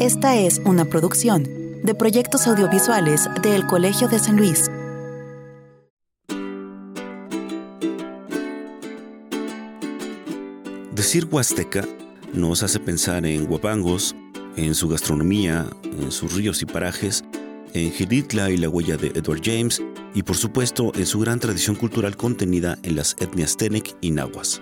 Esta es una producción de proyectos audiovisuales del Colegio de San Luis. Decir Huasteca nos hace pensar en Huapangos, en su gastronomía, en sus ríos y parajes, en Gilitla y la huella de Edward James, y por supuesto en su gran tradición cultural contenida en las etnias Tenec y Nahuas.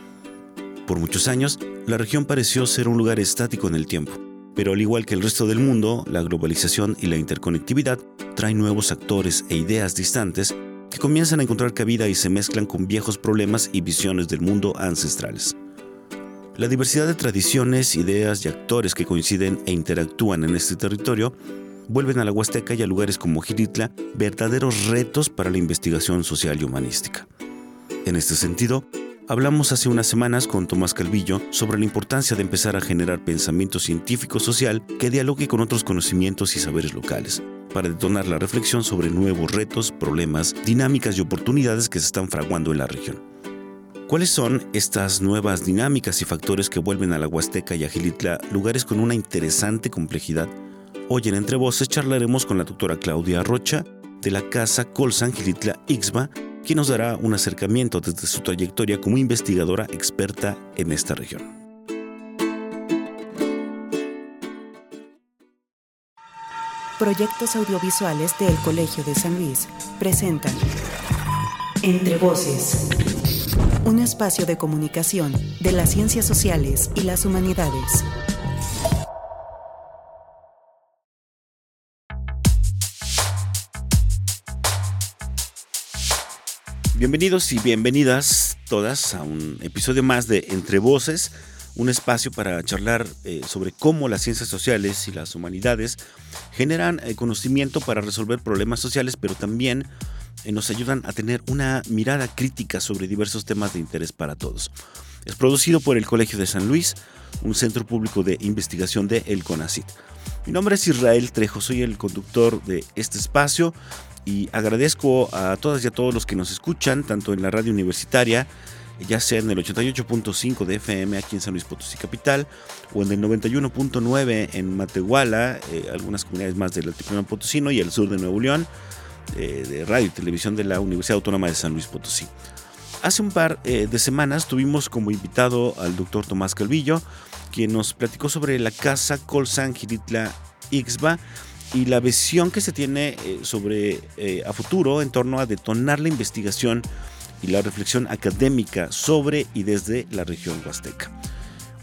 Por muchos años, la región pareció ser un lugar estático en el tiempo, pero al igual que el resto del mundo, la globalización y la interconectividad traen nuevos actores e ideas distantes que comienzan a encontrar cabida y se mezclan con viejos problemas y visiones del mundo ancestrales. La diversidad de tradiciones, ideas y actores que coinciden e interactúan en este territorio vuelven a la Huasteca y a lugares como Giritla verdaderos retos para la investigación social y humanística. En este sentido, hablamos hace unas semanas con Tomás Calvillo sobre la importancia de empezar a generar pensamiento científico-social que dialogue con otros conocimientos y saberes locales, para detonar la reflexión sobre nuevos retos, problemas, dinámicas y oportunidades que se están fraguando en la región. ¿Cuáles son estas nuevas dinámicas y factores que vuelven a la Huasteca y a Gilitla lugares con una interesante complejidad Hoy en Entre Voces charlaremos con la doctora Claudia Rocha de la Casa Colsan Gilitla Ixba, quien nos dará un acercamiento desde su trayectoria como investigadora experta en esta región. Proyectos audiovisuales del Colegio de San Luis presentan Entre Voces, un espacio de comunicación de las ciencias sociales y las humanidades. Bienvenidos y bienvenidas todas a un episodio más de Entre Voces, un espacio para charlar eh, sobre cómo las ciencias sociales y las humanidades generan eh, conocimiento para resolver problemas sociales, pero también eh, nos ayudan a tener una mirada crítica sobre diversos temas de interés para todos. Es producido por el Colegio de San Luis, un centro público de investigación de El CONACIT. Mi nombre es Israel Trejo, soy el conductor de este espacio y agradezco a todas y a todos los que nos escuchan, tanto en la radio universitaria, ya sea en el 88.5 de FM aquí en San Luis Potosí Capital, o en el 91.9 en Matehuala, eh, algunas comunidades más del Altiplano Potosino y el sur de Nuevo León, eh, de radio y televisión de la Universidad Autónoma de San Luis Potosí. Hace un par eh, de semanas tuvimos como invitado al doctor Tomás Calvillo, quien nos platicó sobre la casa Colsan Giritla Ixba, y la visión que se tiene eh, sobre eh, a futuro en torno a detonar la investigación y la reflexión académica sobre y desde la región huasteca.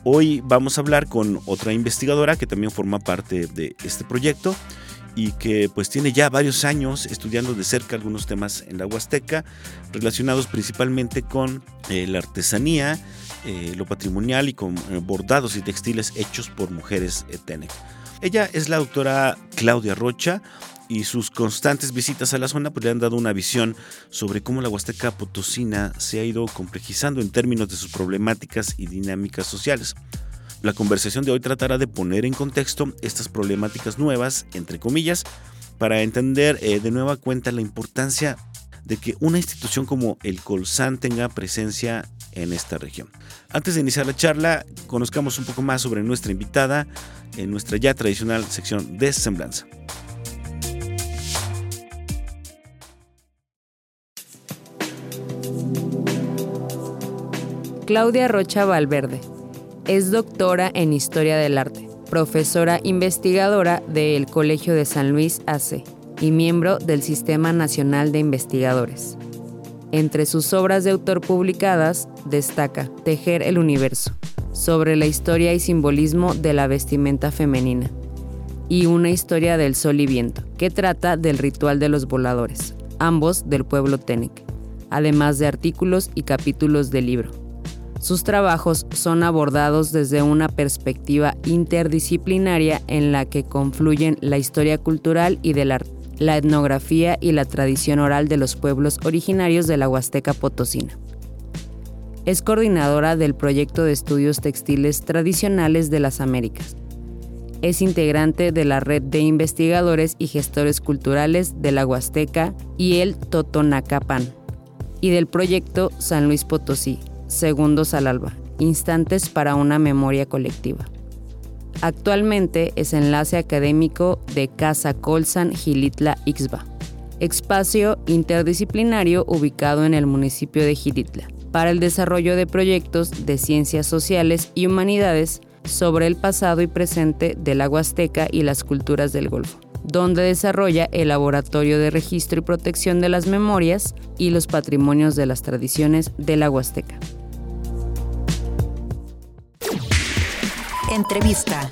Hoy vamos a hablar con otra investigadora que también forma parte de este proyecto y que pues tiene ya varios años estudiando de cerca algunos temas en la Huasteca relacionados principalmente con eh, la artesanía, lo patrimonial y con bordados y textiles hechos por mujeres eténec. Ella es la doctora Claudia Rocha y sus constantes visitas a la zona pues, le han dado una visión sobre cómo la Huasteca Potosina se ha ido complejizando en términos de sus problemáticas y dinámicas sociales. La conversación de hoy tratará de poner en contexto estas problemáticas nuevas, entre comillas, para entender eh, de nueva cuenta la importancia de que una institución como el Colsan tenga presencia en esta región. Antes de iniciar la charla, conozcamos un poco más sobre nuestra invitada en nuestra ya tradicional sección de semblanza. Claudia Rocha Valverde es doctora en Historia del Arte, profesora investigadora del Colegio de San Luis AC y miembro del Sistema Nacional de Investigadores. Entre sus obras de autor publicadas destaca Tejer el Universo, sobre la historia y simbolismo de la vestimenta femenina, y Una historia del sol y viento, que trata del ritual de los voladores, ambos del pueblo Tenec, además de artículos y capítulos del libro. Sus trabajos son abordados desde una perspectiva interdisciplinaria en la que confluyen la historia cultural y del arte la etnografía y la tradición oral de los pueblos originarios de la Huasteca Potosina. Es coordinadora del proyecto de estudios textiles tradicionales de las Américas. Es integrante de la red de investigadores y gestores culturales de la Huasteca y el Totonacapan, y del proyecto San Luis Potosí, Segundos al Alba, Instantes para una Memoria Colectiva. Actualmente es enlace académico de Casa Colsan Gilitla Ixba, espacio interdisciplinario ubicado en el municipio de Gilitla, para el desarrollo de proyectos de ciencias sociales y humanidades sobre el pasado y presente de la Huasteca y las culturas del Golfo, donde desarrolla el Laboratorio de Registro y Protección de las Memorias y los Patrimonios de las Tradiciones de la Huasteca. Entrevista.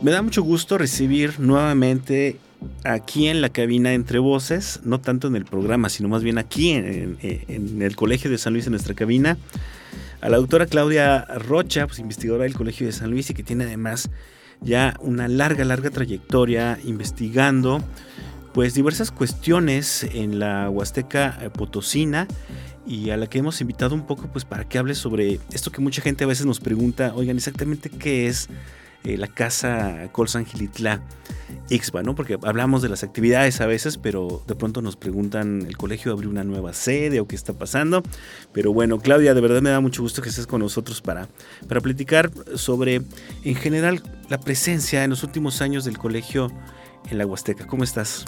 Me da mucho gusto recibir nuevamente aquí en la cabina Entre Voces, no tanto en el programa, sino más bien aquí en, el Colegio de San Luis, en nuestra cabina, a la doctora Claudia Rocha, pues, investigadora del Colegio de San Luis y que tiene además ya una larga, larga trayectoria investigando pues diversas cuestiones en la Huasteca eh, Potosina y a la que hemos invitado un poco pues para que hable sobre esto que mucha gente a veces nos pregunta, oigan, exactamente qué es eh, la casa Colsan Gilitla Ixba, ¿no? Porque hablamos de las actividades a veces, pero de pronto nos preguntan, ¿el colegio abrió una nueva sede o qué está pasando? Pero bueno, Claudia, de verdad me da mucho gusto que estés con nosotros para, para platicar sobre, en general, la presencia en los últimos años del colegio en la Huasteca. ¿Cómo estás?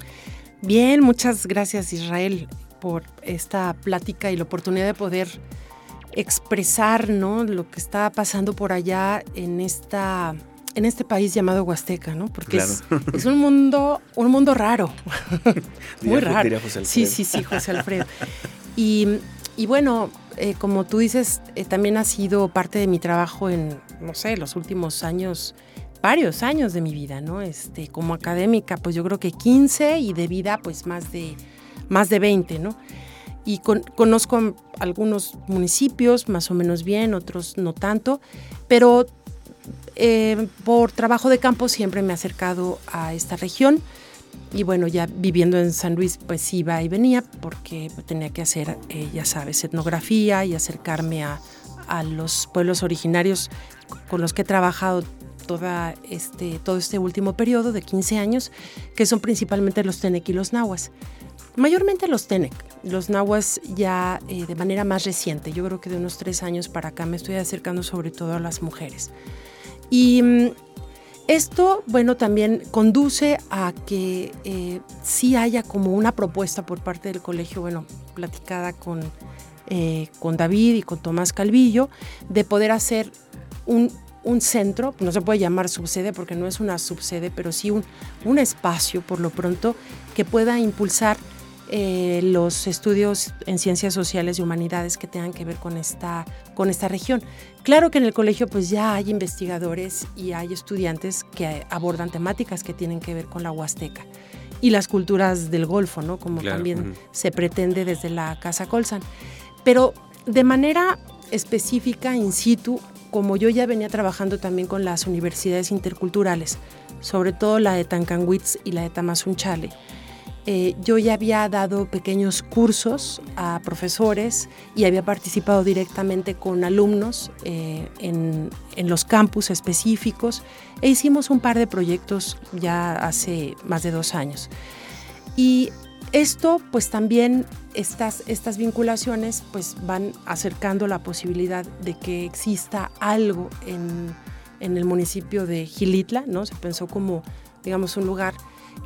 Bien, muchas gracias Israel por esta plática y la oportunidad de poder expresar ¿no? lo que está pasando por allá en esta en este país llamado Huasteca, ¿no? Porque es, un mundo, un mundo raro. Muy raro. Sí, sí, sí, José Alfredo. Y, bueno, eh, como tú dices, eh, también ha sido parte de mi trabajo en, no sé, los últimos años varios años de mi vida, ¿no? Este, como académica, pues yo creo que 15 y de vida, pues más de, más de 20, ¿no? Y conozco algunos municipios más o menos bien, otros no tanto, pero eh, por trabajo de campo siempre me he acercado a esta región. Y bueno, ya viviendo en San Luis, pues iba y venía porque tenía que hacer, eh, ya sabes, etnografía y acercarme a, a los pueblos originarios con los que he trabajado toda este, todo este último periodo de 15 años, que son principalmente los Tenec y los Nahuas. Mayormente los Tenec, los Nahuas ya eh, de manera más reciente, yo creo que de unos tres años para acá me estoy acercando sobre todo a las mujeres. Y mm, esto, bueno, también conduce a que eh, sí haya como una propuesta por parte del colegio, bueno, platicada con, eh, con David y con Tomás Calvillo, de poder hacer un un centro, no se puede llamar subsede porque no es una subsede, pero sí un, un espacio por lo pronto que pueda impulsar eh, los estudios en ciencias sociales y humanidades que tengan que ver con esta, con esta región. Claro que en el colegio pues ya hay investigadores y hay estudiantes que abordan temáticas que tienen que ver con la Huasteca y las culturas del Golfo, ¿no? Como también se pretende desde la Casa Colsan. Pero de manera específica, in situ, como yo ya venía trabajando también con las universidades interculturales, sobre todo la de Tancanwitz y la de Tamazunchale, eh, yo ya había dado pequeños cursos a profesores y había participado directamente con alumnos eh, en, en, los campus específicos e hicimos un par de proyectos ya hace más de dos años. Y esto, pues también estas, estas vinculaciones pues van acercando la posibilidad de que exista algo en, el municipio de Gilitla, ¿no? Se pensó como, digamos, un lugar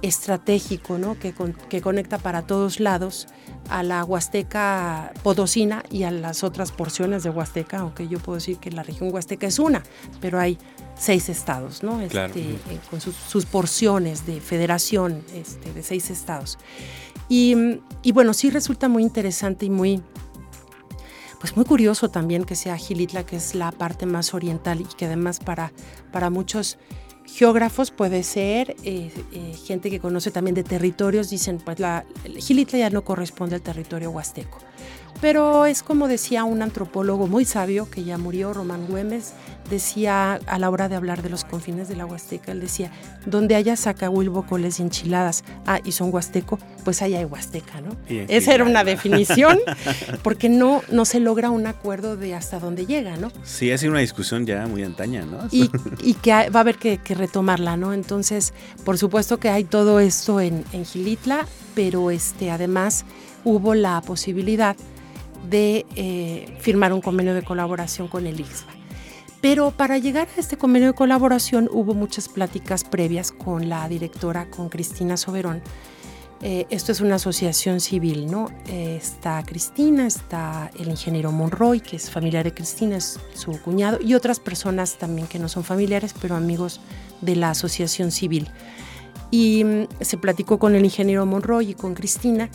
estratégico, ¿no? Que, que conecta para todos lados a la Huasteca Potosina y a las otras porciones de Huasteca, aunque yo puedo decir que la región Huasteca es una, pero hay seis estados, ¿no? Este, eh, con sus, porciones de federación este, de seis estados. Y, bueno, sí resulta muy interesante y muy, pues muy curioso también que sea Gilitla, que es la parte más oriental y que además para, para muchos geógrafos puede ser, eh, eh, gente que conoce también de territorios, dicen, pues la Gilitla ya no corresponde al territorio huasteco. Pero es como decía un antropólogo muy sabio que ya murió, Román Güemes, decía a la hora de hablar de los confines de la Huasteca, él decía, donde haya sacahuilbocoles y enchiladas, ah, y son huasteco, pues allá hay Huasteca, ¿no? Esa era una definición, porque no, no se logra un acuerdo de hasta dónde llega, ¿no? Sí, ha sido una discusión ya muy antaña, ¿no? Y, que va a haber que, retomarla, ¿no? Entonces, por supuesto que hay todo esto en, en Gilitla, pero este, además hubo la posibilidad de eh, firmar un convenio de colaboración con el IXBA. Pero para llegar a este convenio de colaboración hubo muchas pláticas previas con la directora, con Cristina Soberón. Eh, esto es una asociación civil, ¿no? Eh, está Cristina, está el ingeniero Monroy, que es familiar de Cristina, es su cuñado, y otras personas también que no son familiares, pero amigos de la asociación civil. Y mm, se platicó con el ingeniero Monroy y con Cristina,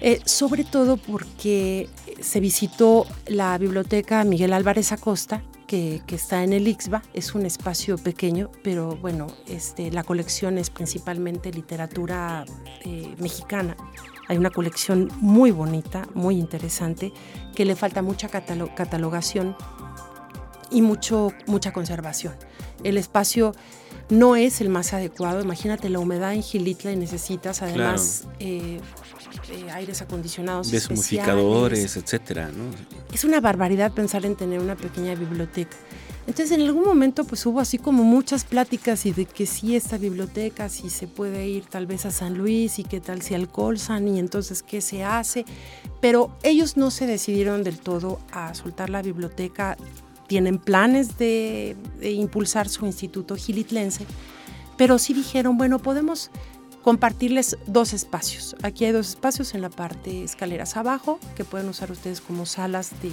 eh, sobre todo porque se visitó la biblioteca Miguel Álvarez Acosta, que, está en el Ixba. Es un espacio pequeño, pero bueno, este, la colección es principalmente literatura eh, mexicana. Hay una colección muy bonita, muy interesante, que le falta mucha catalogación y mucho, mucha conservación. El espacio no es el más adecuado. Imagínate la humedad en Gilitla y necesitas además eh, eh, aires acondicionados. Deshumificadores, etcétera. Es una barbaridad pensar en tener una pequeña biblioteca. Entonces en algún momento pues hubo así como muchas pláticas y de que sí esta biblioteca, si se puede ir tal vez a San Luis y qué tal si al Colsan y entonces qué se hace. Pero ellos no se decidieron del todo a soltar la biblioteca, tienen planes de, de impulsar su instituto gilitlense, pero sí dijeron, bueno, podemos compartirles dos espacios. Aquí hay dos espacios en la parte escaleras abajo que pueden usar ustedes como salas de,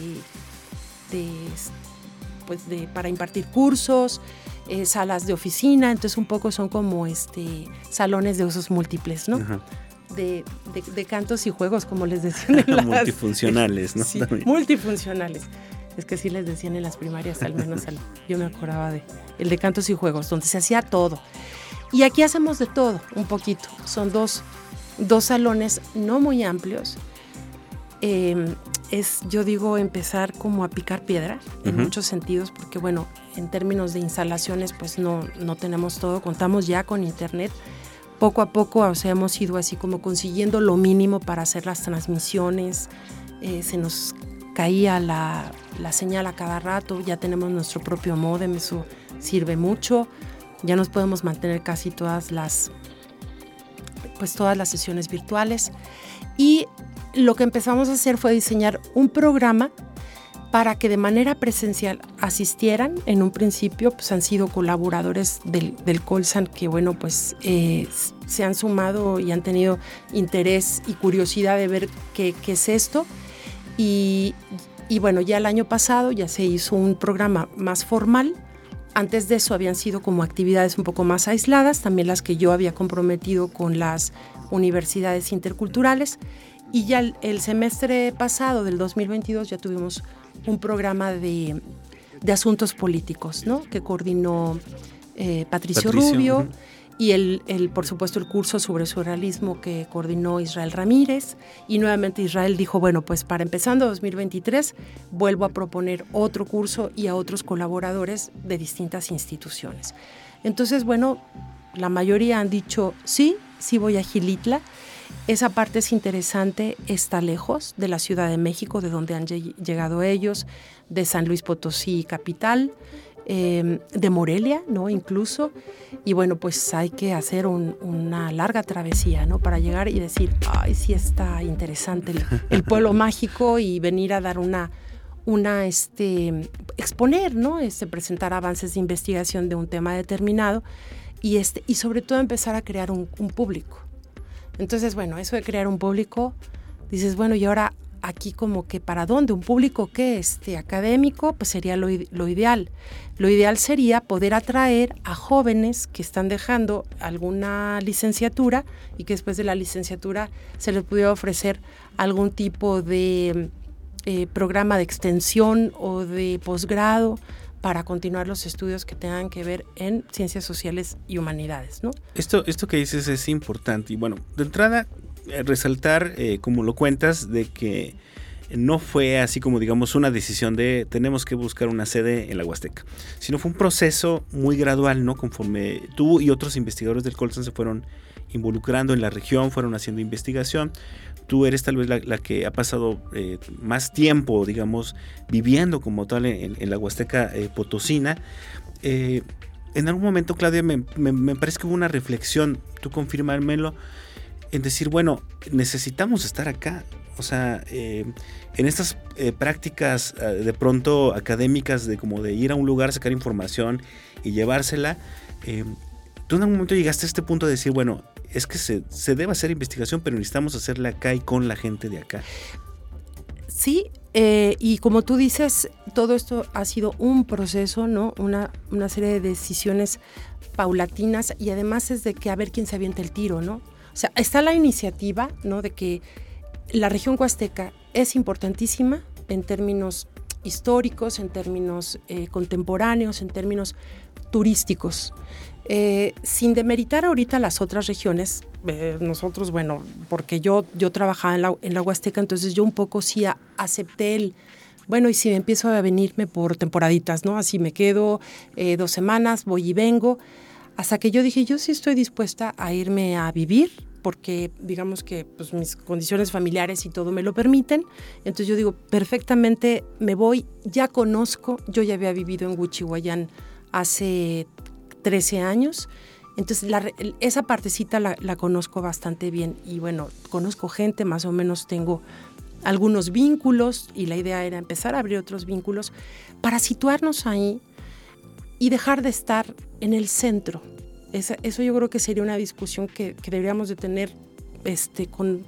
pues de para impartir cursos, eh, salas de oficina, entonces un poco son como este salones de usos múltiples, ¿no? De, cantos y juegos, como les decían. En multifuncionales, ¿no? Sí, multifuncionales. Es que sí les decían en las primarias, al menos yo me acordaba de el de cantos y juegos, donde se hacía todo. Y aquí hacemos de todo, un poquito. Son dos, salones no muy amplios. Em, es, yo digo, empezar como a picar piedra en muchos sentidos, porque bueno, en términos de instalaciones, pues no, no tenemos todo, contamos ya con internet. Poco a poco, o sea, hemos ido así como consiguiendo lo mínimo para hacer las transmisiones. Eh, se nos caía la, la, señal a cada rato, ya tenemos nuestro propio modem, eso sirve mucho ya nos podemos mantener casi todas las pues todas las sesiones virtuales y lo que empezamos a hacer fue diseñar un programa para que de manera presencial asistieran. En un principio, pues han sido colaboradores del, del Colsan que, bueno, pues eh, se han sumado y han tenido interés y curiosidad de ver qué, qué es esto. Y, y, bueno, ya el año pasado ya se hizo un programa más formal antes de eso habían sido como actividades un poco más aisladas, también las que yo había comprometido con las universidades interculturales. Y ya el, semestre pasado, del 2022, ya tuvimos un programa de, asuntos políticos, ¿no? Que coordinó eh, Patricio, Rubio y el, el, por supuesto el curso sobre surrealismo que coordinó Israel Ramírez y nuevamente Israel dijo, bueno, pues para empezando 2023 vuelvo a proponer otro curso y a otros colaboradores de distintas instituciones. Entonces, bueno, la mayoría han dicho, sí, sí voy a Gilitla. Esa parte es interesante, está lejos de la Ciudad de México, de donde han llegado ellos, de San Luis Potosí, capital. Em, de Morelia, ¿no? Incluso. Y bueno, pues hay que hacer una larga travesía, ¿no? Para llegar y decir, ay, sí está interesante el, pueblo mágico y venir a dar una, una, este, exponer, ¿no? Este, presentar avances de investigación de un tema determinado y, este, y sobre todo empezar a crear un, un público. Entonces, bueno, eso de crear un público, dices, bueno, y ahora aquí como que para dónde, un público que este académico, pues sería lo, ideal. Lo ideal sería poder atraer a jóvenes que están dejando alguna licenciatura y que después de la licenciatura se les pudiera ofrecer algún tipo de eh, programa de extensión o de posgrado para continuar los estudios que tengan que ver en ciencias sociales y humanidades, ¿no? Esto, esto que dices es importante y bueno, de entrada resaltar, eh, como lo cuentas, de que no fue así como digamos una decisión de tenemos que buscar una sede en la Huasteca, sino fue un proceso muy gradual, ¿no? Conforme tú y otros investigadores del Colson se fueron involucrando en la región, fueron haciendo investigación. Tú eres tal vez la, que ha pasado eh, más tiempo, digamos, viviendo como tal en, la Huasteca Potosina. en algún momento, Claudia, me, me, parece que hubo una reflexión, tú confirmármelo, en decir, bueno, necesitamos estar acá. O sea, eh, en estas eh, prácticas eh, de pronto académicas de como de ir a un lugar, sacar información y llevársela, tú en algún momento llegaste a este punto de decir, bueno, es que se, debe hacer investigación, pero necesitamos hacerla acá y con la gente de acá. Sí, y como tú dices, todo esto ha sido un proceso, ¿no? Una, una serie de decisiones paulatinas y además es de que a ver quién se avienta el tiro, ¿no? O sea, está la iniciativa, ¿no? De que la región huasteca es importantísima en términos históricos, en términos eh, contemporáneos, en términos turísticos. Eh, sin demeritar ahorita las otras regiones, eh, nosotros, bueno, porque yo, yo trabajaba en la, en la Huasteca, entonces yo un poco sí acepté el, bueno, y si empiezo a venirme por temporaditas, ¿no? Así me quedo dos semanas, voy y vengo, hasta que yo dije, yo sí estoy dispuesta a irme a vivir porque digamos que pues, mis condiciones familiares y todo me lo permiten. Entonces yo digo, perfectamente me voy, ya conozco, yo ya había vivido en Huichihuayán hace 13 años, entonces esa partecita la, la, conozco bastante bien y bueno, conozco gente, más o menos tengo algunos vínculos y la idea era empezar a abrir otros vínculos para situarnos ahí y dejar de estar en el centro eso yo creo que sería una discusión que, deberíamos de tener este, con,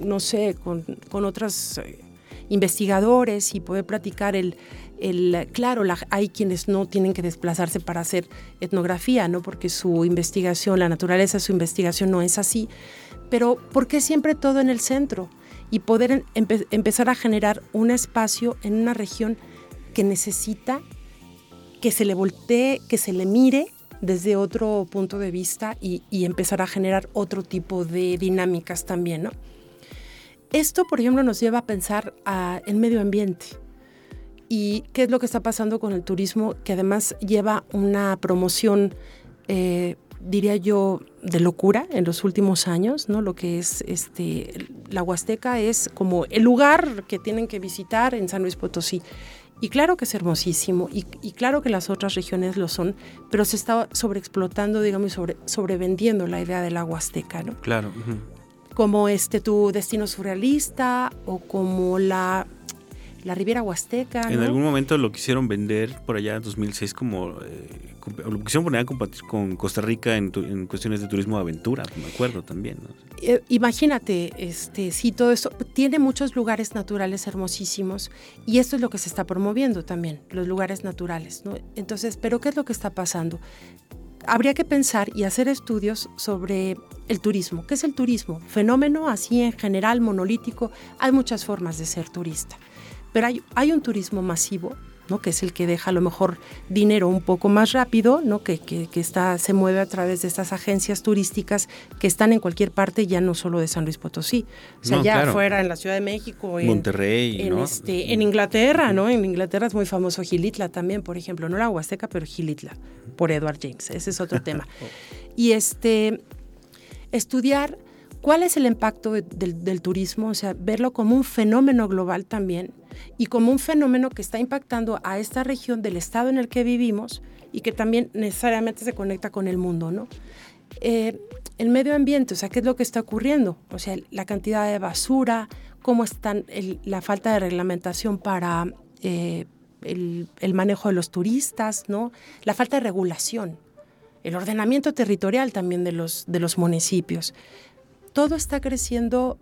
no sé, con, con otros eh, investigadores y poder platicar el, el claro, hay quienes no tienen que desplazarse para hacer etnografía, ¿no? Porque su investigación, la naturaleza de su investigación no es así, pero ¿por qué siempre todo en el centro? Y poder empezar a generar un espacio en una región que necesita que se le voltee, que se le mire desde otro punto de vista y, empezar a generar otro tipo de dinámicas también, ¿no? Esto, por ejemplo, nos lleva a pensar en medio ambiente. ¿Y qué es lo que está pasando con el turismo? Que además lleva una promoción, eh, diría yo, de locura en los últimos años, ¿no? Lo que es este, la Huasteca es como el lugar que tienen que visitar en San Luis Potosí. Y claro que es hermosísimo, y, claro que las otras regiones lo son, pero se está sobreexplotando, digamos, sobre, sobrevendiendo la idea del agua azteca, ¿no? Claro. Como este tu destino surrealista o como la la Riviera Huasteca. En algún momento lo quisieron vender por allá en 2006 como... Eh, lo quisieron poner a compartir con Costa Rica en, cuestiones de turismo de aventura, me acuerdo también. Eh, imagínate, este, sí, todo esto tiene muchos lugares naturales hermosísimos y esto es lo que se está promoviendo también, los lugares naturales. ¿no? Entonces, ¿pero qué es lo que está pasando? habría que pensar y hacer estudios sobre el turismo. ¿Qué es el turismo? Fenómeno así en general, monolítico. Hay muchas formas de ser turista. Pero hay, un turismo masivo, ¿no? que es el que deja a lo mejor dinero un poco más rápido, ¿no? que, está, se mueve a través de estas agencias turísticas que están en cualquier parte, ya no solo de San Luis Potosí, o sea, ya afuera en la Ciudad de México, en Monterrey, en, este, en Inglaterra, ¿no? En Inglaterra es muy famoso Gilitla también, por ejemplo, no la Huasteca, pero Gilitla, por Edward James, ese es otro tema. Y este, estudiar cuál es el impacto del turismo, o sea, verlo como un fenómeno global también y como un fenómeno que está impactando a esta región del estado en el que vivimos y que también necesariamente se conecta con el mundo, ¿no? Eh, el medio ambiente, o sea, ¿qué es lo que está ocurriendo? O sea, la cantidad de basura, cómo están la falta de reglamentación para eh, el, el, manejo de los turistas, ¿no? La falta de regulación, el ordenamiento territorial también de los, de los municipios. Todo está creciendo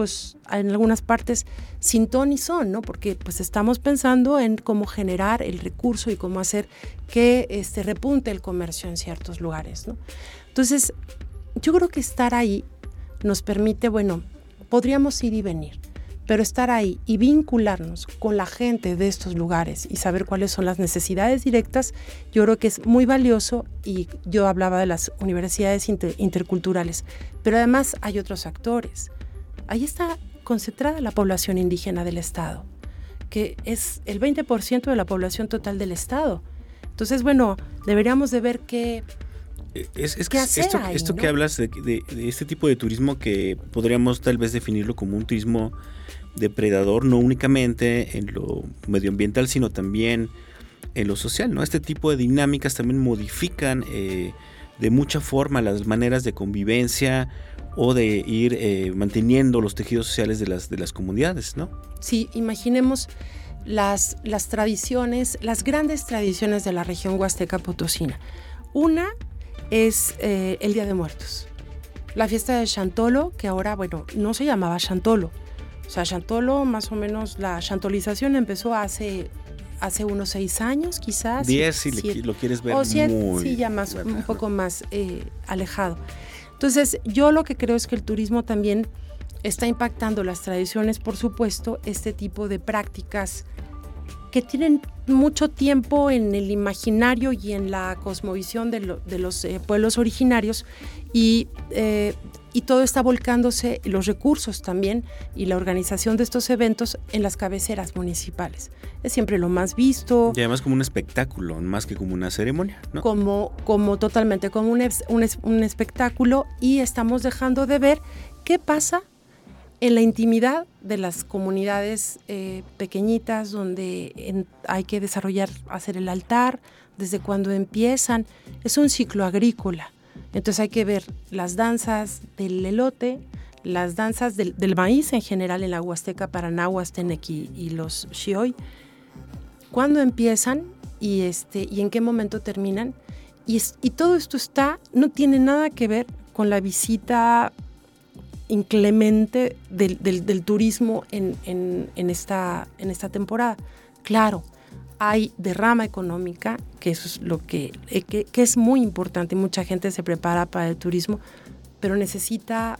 pues en algunas partes sin ton y son, ¿no? Porque pues estamos pensando en cómo generar el recurso y cómo hacer que este, repunte el comercio en ciertos lugares, ¿no? Entonces, yo creo que estar ahí nos permite, bueno, podríamos ir y venir, pero estar ahí y vincularnos con la gente de estos lugares y saber cuáles son las necesidades directas, yo creo que es muy valioso y yo hablaba de las universidades interculturales, pero además hay otros actores ahí está concentrada la población indígena del Estado, que es el 20% de la población total del Estado. Entonces, bueno, deberíamos de ver qué... Eh, es, que esto, que hablas de, este tipo de turismo que podríamos tal vez definirlo como un turismo depredador, no únicamente en lo medioambiental, sino también en lo social, ¿no? Este tipo de dinámicas también modifican eh, de mucha forma las maneras de convivencia o de ir eh, manteniendo los tejidos sociales de las, de las comunidades, ¿no? Sí, imaginemos las, las tradiciones, las grandes tradiciones de la región huasteca potosina. Una es eh, el Día de Muertos. La fiesta de Chantolo, que ahora, bueno, no se llamaba Chantolo. O sea, Chantolo, más o menos, la chantolización empezó hace, hace unos seis años, quizás. Diez, si lo quieres ver o siete, sí, ya más, un poco más eh, alejado. Entonces, yo lo que creo es que el turismo también está impactando las tradiciones, por supuesto, este tipo de prácticas que tienen mucho tiempo en el imaginario y en la cosmovisión de, los eh, pueblos originarios y, eh, y, todo está volcándose, los recursos también y la organización de estos eventos en las cabeceras municipales. Es siempre lo más visto. Y además como un espectáculo, más que como una ceremonia. ¿no? Como, como totalmente, como un, un, un espectáculo y estamos dejando de ver qué pasa en la intimidad de las comunidades eh, pequeñitas donde hay que desarrollar, hacer el altar, desde cuando empiezan, es un ciclo agrícola. Entonces hay que ver las danzas del elote, las danzas del, maíz en general en la Huasteca, Paranahuas, Tenequi y los Xioy, cuándo empiezan y, este, y en qué momento terminan. Y, y todo esto está, no tiene nada que ver con la visita inclemente del, turismo en, esta, en esta temporada. Claro, hay derrama económica, que eso es lo que, eh, es muy importante. Mucha gente se prepara para el turismo, pero necesita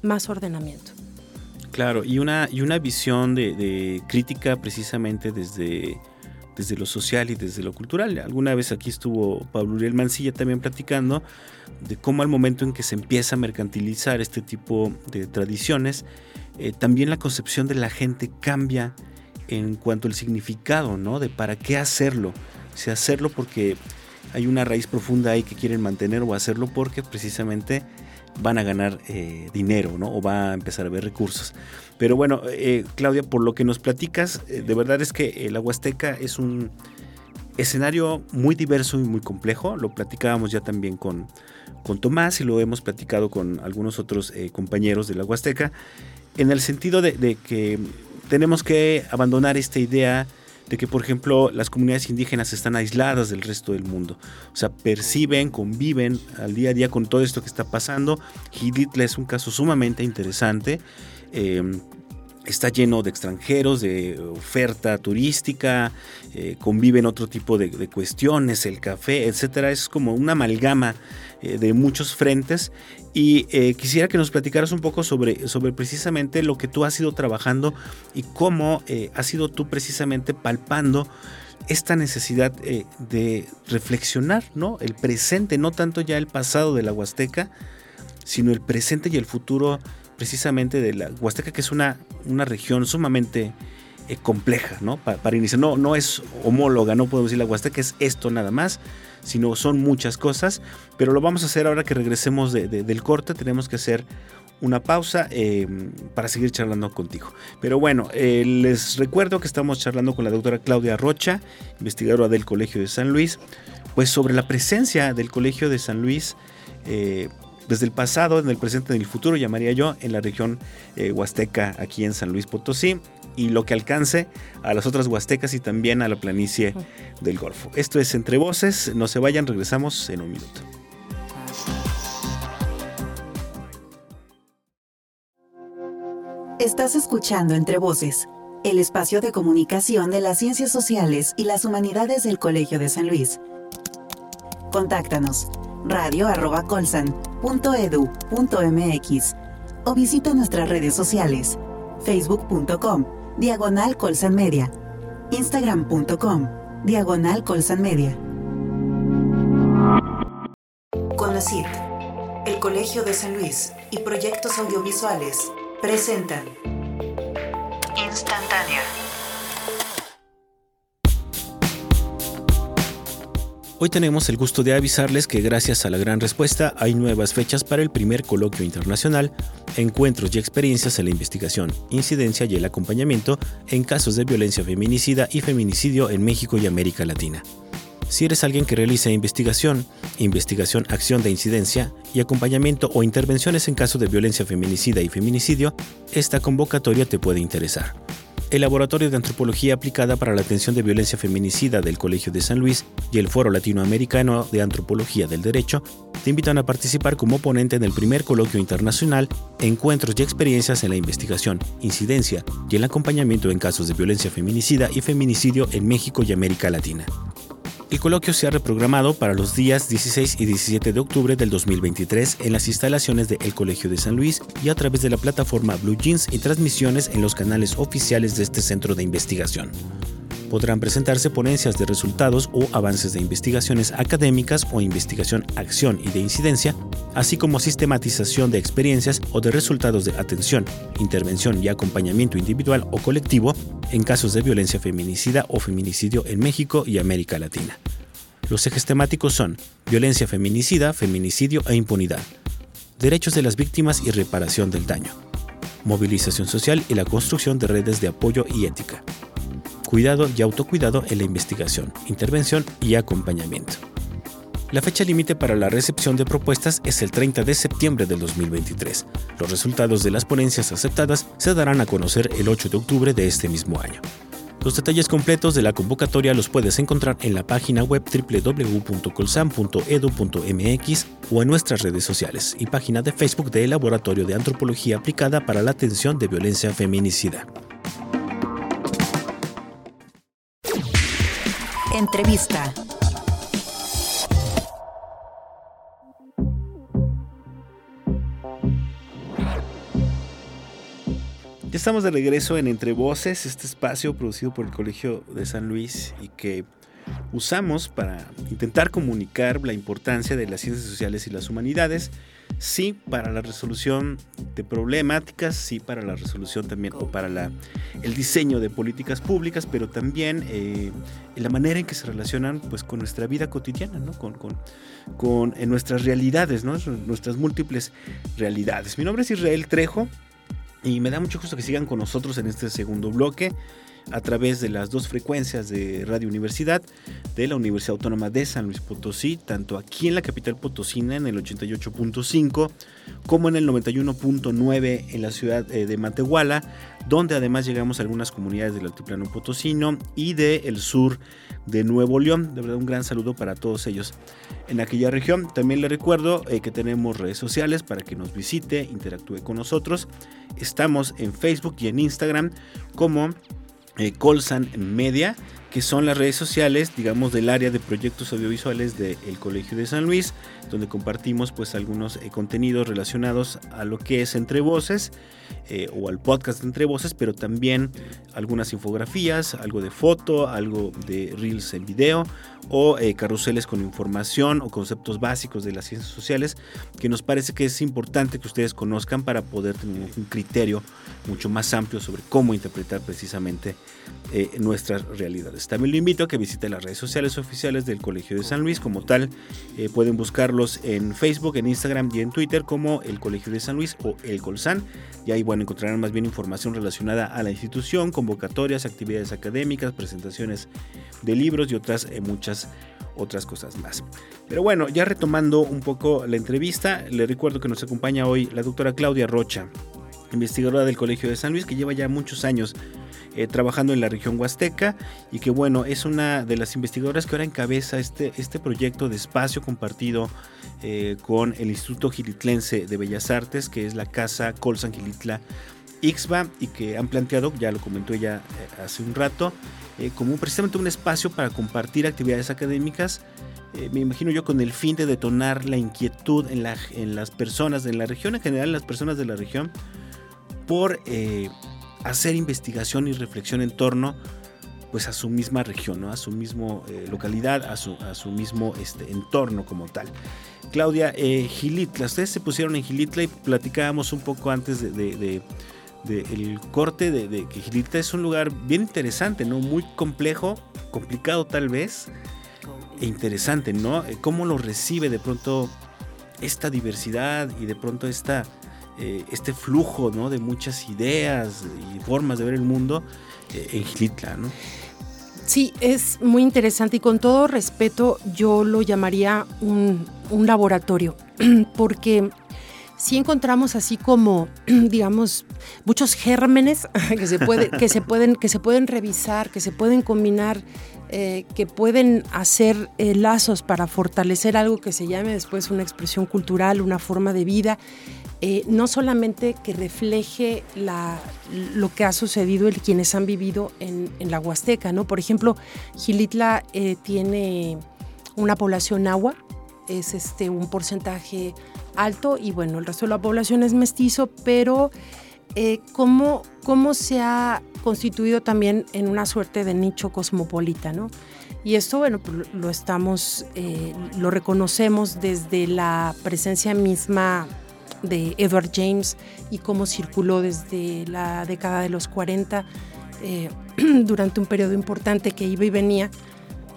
más ordenamiento. Claro, y una, y una visión de, de crítica precisamente desde desde lo social y desde lo cultural. Alguna vez aquí estuvo Pablo Uriel Mancilla también platicando de cómo al momento en que se empieza a mercantilizar este tipo de tradiciones, eh, también la concepción de la gente cambia en cuanto al significado, ¿no? De para qué hacerlo. Si hacerlo porque hay una raíz profunda ahí que quieren mantener o hacerlo porque precisamente van a ganar eh, dinero, ¿no? O va a empezar a haber recursos. Pero bueno, eh, Claudia, por lo que nos platicas, eh, de verdad es que la Huasteca es un escenario muy diverso y muy complejo. Lo platicábamos ya también con, con Tomás y lo hemos platicado con algunos otros compañeros de la Huasteca, en el sentido de que tenemos que abandonar esta idea de que, por ejemplo, las comunidades indígenas están aisladas del resto del mundo. O sea, perciben, conviven al día a día con todo esto que está pasando. Hiditla es un caso sumamente interesante. Em, está lleno de extranjeros, de oferta turística, eh, conviven otro tipo de, cuestiones, el café, etcétera. Es como una amalgama eh, de muchos frentes y eh, quisiera que nos platicaras un poco sobre, sobre precisamente lo que tú has ido trabajando y cómo has sido tú precisamente palpando esta necesidad de reflexionar, ¿no? El presente, no tanto ya el pasado de la Huasteca, sino el presente y el futuro precisamente de la Huasteca, que es una, una región sumamente compleja, ¿no? para iniciar, no, no es homóloga, no podemos decir la Huasteca, es esto nada más sino son muchas cosas, pero lo vamos a hacer ahora que regresemos del corte, tenemos que hacer una pausa eh, para seguir charlando contigo. Pero bueno, eh, les recuerdo que estamos charlando con la doctora Claudia Rocha, investigadora del Colegio de San Luis, pues sobre la presencia del Colegio de San Luis. Eh, desde el pasado, en el presente, en el futuro, llamaría yo, en la región huasteca, aquí en San Luis Potosí y lo que alcance a las otras huastecas y también a la planicie del Golfo. Esto es Entre Voces, no se vayan, regresamos en un minuto. Estás escuchando Entre Voces, el espacio de comunicación de las ciencias sociales y las humanidades del Colegio de San Luis. Contáctanos radio.colsan.edu.mx o visita nuestras redes sociales facebook.com diagonal Colsan Media, instagram.com, diagonal Colsan Media. El Colegio de San Luis y Proyectos Audiovisuales presentan Instantánea. Hoy tenemos el gusto de avisarles que gracias a la gran respuesta hay nuevas fechas para el primer coloquio internacional, encuentros y experiencias en la investigación, incidencia y el acompañamiento en casos de violencia feminicida y feminicidio en México y América Latina. Si eres alguien que realiza investigación, investigación, acción de incidencia y acompañamiento o intervenciones en caso de violencia feminicida y feminicidio, esta convocatoria te puede interesar. El Laboratorio de Antropología Aplicada para la Atención de Violencia Feminicida del Colegio de San Luis y el Foro Latinoamericano de Antropología del Derecho te invitan a participar como ponente en el primer coloquio internacional Encuentros y experiencias en la investigación, incidencia y el acompañamiento en casos de violencia feminicida y feminicidio en México y América Latina. El coloquio se ha reprogramado para los días 16 y 17 de octubre del 2023 en las instalaciones de El Colegio de San Luis y a través de la plataforma Blue Jeans y transmisiones en los canales oficiales de este centro de investigación podrán presentarse ponencias de resultados o avances de investigaciones académicas o investigación, acción y de incidencia, así como sistematización de experiencias o de resultados de atención, intervención y acompañamiento individual o colectivo en casos de violencia feminicida o feminicidio en México y América Latina. Los ejes temáticos son violencia feminicida, feminicidio e impunidad, derechos de las víctimas y reparación del daño, movilización social y la construcción de redes de apoyo y ética, cuidado y autocuidado en la investigación, intervención y acompañamiento. La fecha límite para la recepción de propuestas es el 30 de septiembre del 2023. Los resultados de las ponencias aceptadas se darán a conocer el 8 de octubre de este mismo año. Los detalles completos de la convocatoria los puedes encontrar en la página web www.colsam.edu.mx o en nuestras redes sociales y página de Facebook del Laboratorio de Antropología Aplicada para la Atención de Violencia Feminicida. Entrevista. Ya estamos de regreso en Entre Voces, este espacio producido por el Colegio de San Luis y que usamos para intentar comunicar la importancia de las ciencias sociales y las humanidades sí para la resolución de problemáticas, sí para la resolución también o para la, el diseño de políticas públicas, pero también eh, la manera en que se relacionan pues, con nuestra vida cotidiana, ¿no? con, con, con en nuestras realidades, ¿no? nuestras múltiples realidades. Mi nombre es Israel Trejo y me da mucho gusto que sigan con nosotros en este segundo bloque a través de las dos frecuencias de Radio Universidad de la Universidad Autónoma de San Luis Potosí, tanto aquí en la capital potosina en el 88.5 como en el 91.9 en la ciudad eh, de Matehuala, donde además llegamos a algunas comunidades del altiplano potosino y del sur de Nuevo León. De verdad un gran saludo para todos ellos en aquella región. También les recuerdo eh, que tenemos redes sociales para que nos visite, interactúe con nosotros. Estamos en Facebook y en Instagram como eh, Colsan Media, que son las redes sociales, digamos, del área de proyectos audiovisuales del Colegio de San Luis, donde compartimos pues algunos eh, contenidos relacionados a lo que es Entre Voces eh, o al podcast Entre Voces, pero también algunas infografías, algo de foto, algo de reels en video o eh, carruseles con información o conceptos básicos de las ciencias sociales que nos parece que es importante que ustedes conozcan para poder tener un criterio mucho más amplio sobre cómo interpretar precisamente eh, nuestras realidades. También lo invito a que visite las redes sociales oficiales del Colegio de San Luis como tal. pueden en Facebook, en Instagram y en Twitter como el Colegio de San Luis o el Colsan. Y ahí bueno, encontrarán más bien información relacionada a la institución, convocatorias, actividades académicas, presentaciones de libros y otras eh, muchas otras cosas más. Pero bueno, ya retomando un poco la entrevista, le recuerdo que nos acompaña hoy la doctora Claudia Rocha, investigadora del Colegio de San Luis, que lleva ya muchos años eh, trabajando en la región huasteca y que bueno, es una de las investigadoras que ahora encabeza este, este proyecto de espacio compartido eh, con el Instituto Gilitlense de Bellas Artes, que es la Casa Colsan Gilitla Ixba y que han planteado, ya lo comentó ella eh, hace un rato, como precisamente un espacio para compartir actividades académicas me imagino yo con el fin de detonar la inquietud en, la, en, las personas, en la región en general, en las personas de la región, por hacer investigación y reflexión en torno pues a su misma región, a su mismo eh, localidad, a su, a su mismo este, entorno como tal. Claudia, eh, Gilitla, ustedes se pusieron en Gilitla y platicábamos un poco antes de, el corte de, que Gilitla es un lugar bien interesante, ¿no? Muy complejo, complicado tal vez, e interesante, ¿no? Eh, cómo lo recibe de pronto esta diversidad y de pronto esta eh, este flujo de muchas ideas y formas de ver el mundo eh, en Gilitla. ¿no? Sí, es muy interesante y con todo respeto yo lo llamaría un, un laboratorio, porque sí encontramos así como, digamos, muchos gérmenes que se, puede, que se, pueden, que se pueden revisar, que se pueden combinar, eh, que pueden hacer lazos para fortalecer algo que se llame después una expresión cultural, una forma de vida. Eh, no solamente que refleje lo que ha sucedido en quienes han vivido en, en la Huasteca, ¿no? Por ejemplo, Gilitla tiene una población agua, es este, un porcentaje alto y bueno, el resto de la población es mestizo, pero eh, ¿cómo, ¿cómo, se ha constituido también en una suerte de nicho cosmopolita, ¿no? Y esto, bueno, pues, lo estamos, eh, lo reconocemos desde la presencia misma de Edward James y cómo circuló desde la década de los 40 eh, durante un periodo importante que iba y venía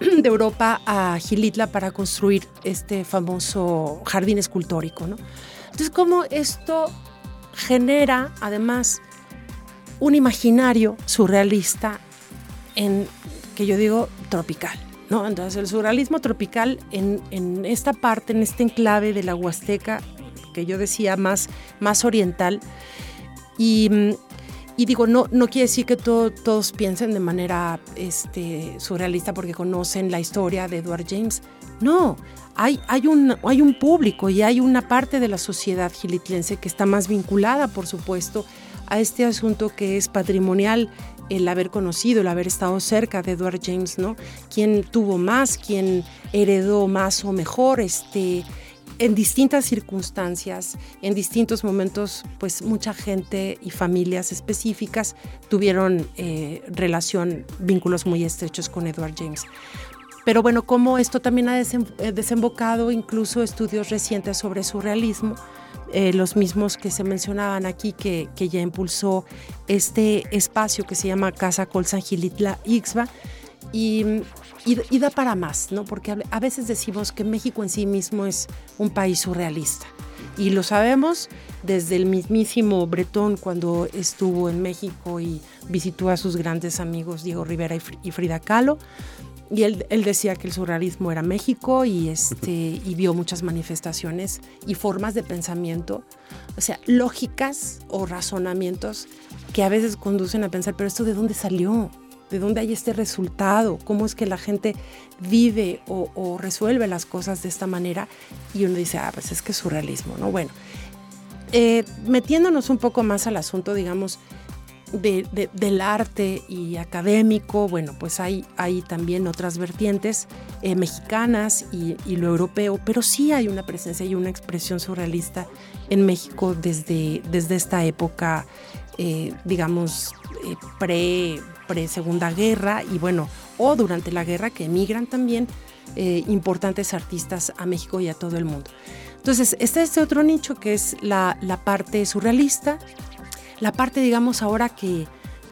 de Europa a Gilitla para construir este famoso jardín escultórico. ¿no? Entonces, cómo esto genera además un imaginario surrealista en, que yo digo, tropical. ¿no? Entonces, el surrealismo tropical en, en esta parte, en este enclave de la Huasteca, que yo decía más, más oriental, y y digo, no, no quiere decir que todos piensen de manera este, surrealista porque conocen la historia de Edward James. No, hay, hay, un, hay un público y hay una parte de la sociedad gilitlense que está más vinculada, por supuesto, a este asunto que es patrimonial, el haber conocido, el haber estado cerca de Edward James, ¿no? Quién tuvo más, quién heredó más o mejor, este, en distintas circunstancias, en distintos momentos, pues mucha gente y familias específicas tuvieron eh, relación, vínculos muy estrechos con Edward James. Pero bueno, como esto también ha eh, desembocado incluso estudios recientes sobre surrealismo, eh, los mismos que se mencionaban aquí, que, que, ya impulsó este espacio que se llama Casa Colzangilitla Ixba, y da para más, ¿no? Porque a veces decimos que México en sí mismo es un país surrealista. Y lo sabemos desde el mismísimo Bretón cuando estuvo en México y visitó a sus grandes amigos Diego Rivera y Frida Kahlo. Y él, él, decía que el surrealismo era México y, este, y vio muchas manifestaciones y formas de pensamiento, o sea, lógicas o razonamientos que a veces conducen a pensar, pero esto de dónde salió? De dónde hay este resultado, cómo es que la gente vive o, resuelve las cosas de esta manera. Y uno dice, ah, pues es que es surrealismo, ¿no? Bueno, eh, metiéndonos un poco más al asunto, digamos, del arte y académico, bueno, pues hay, hay también otras vertientes eh, mexicanas y, lo europeo, pero sí hay una presencia y una expresión surrealista en México desde, desde esta época, eh, digamos, pre pre-segunda guerra y bueno, o durante la guerra que emigran también eh, importantes artistas a México y a todo el mundo. Entonces, está este otro nicho que es la, parte surrealista, la parte, digamos, ahora que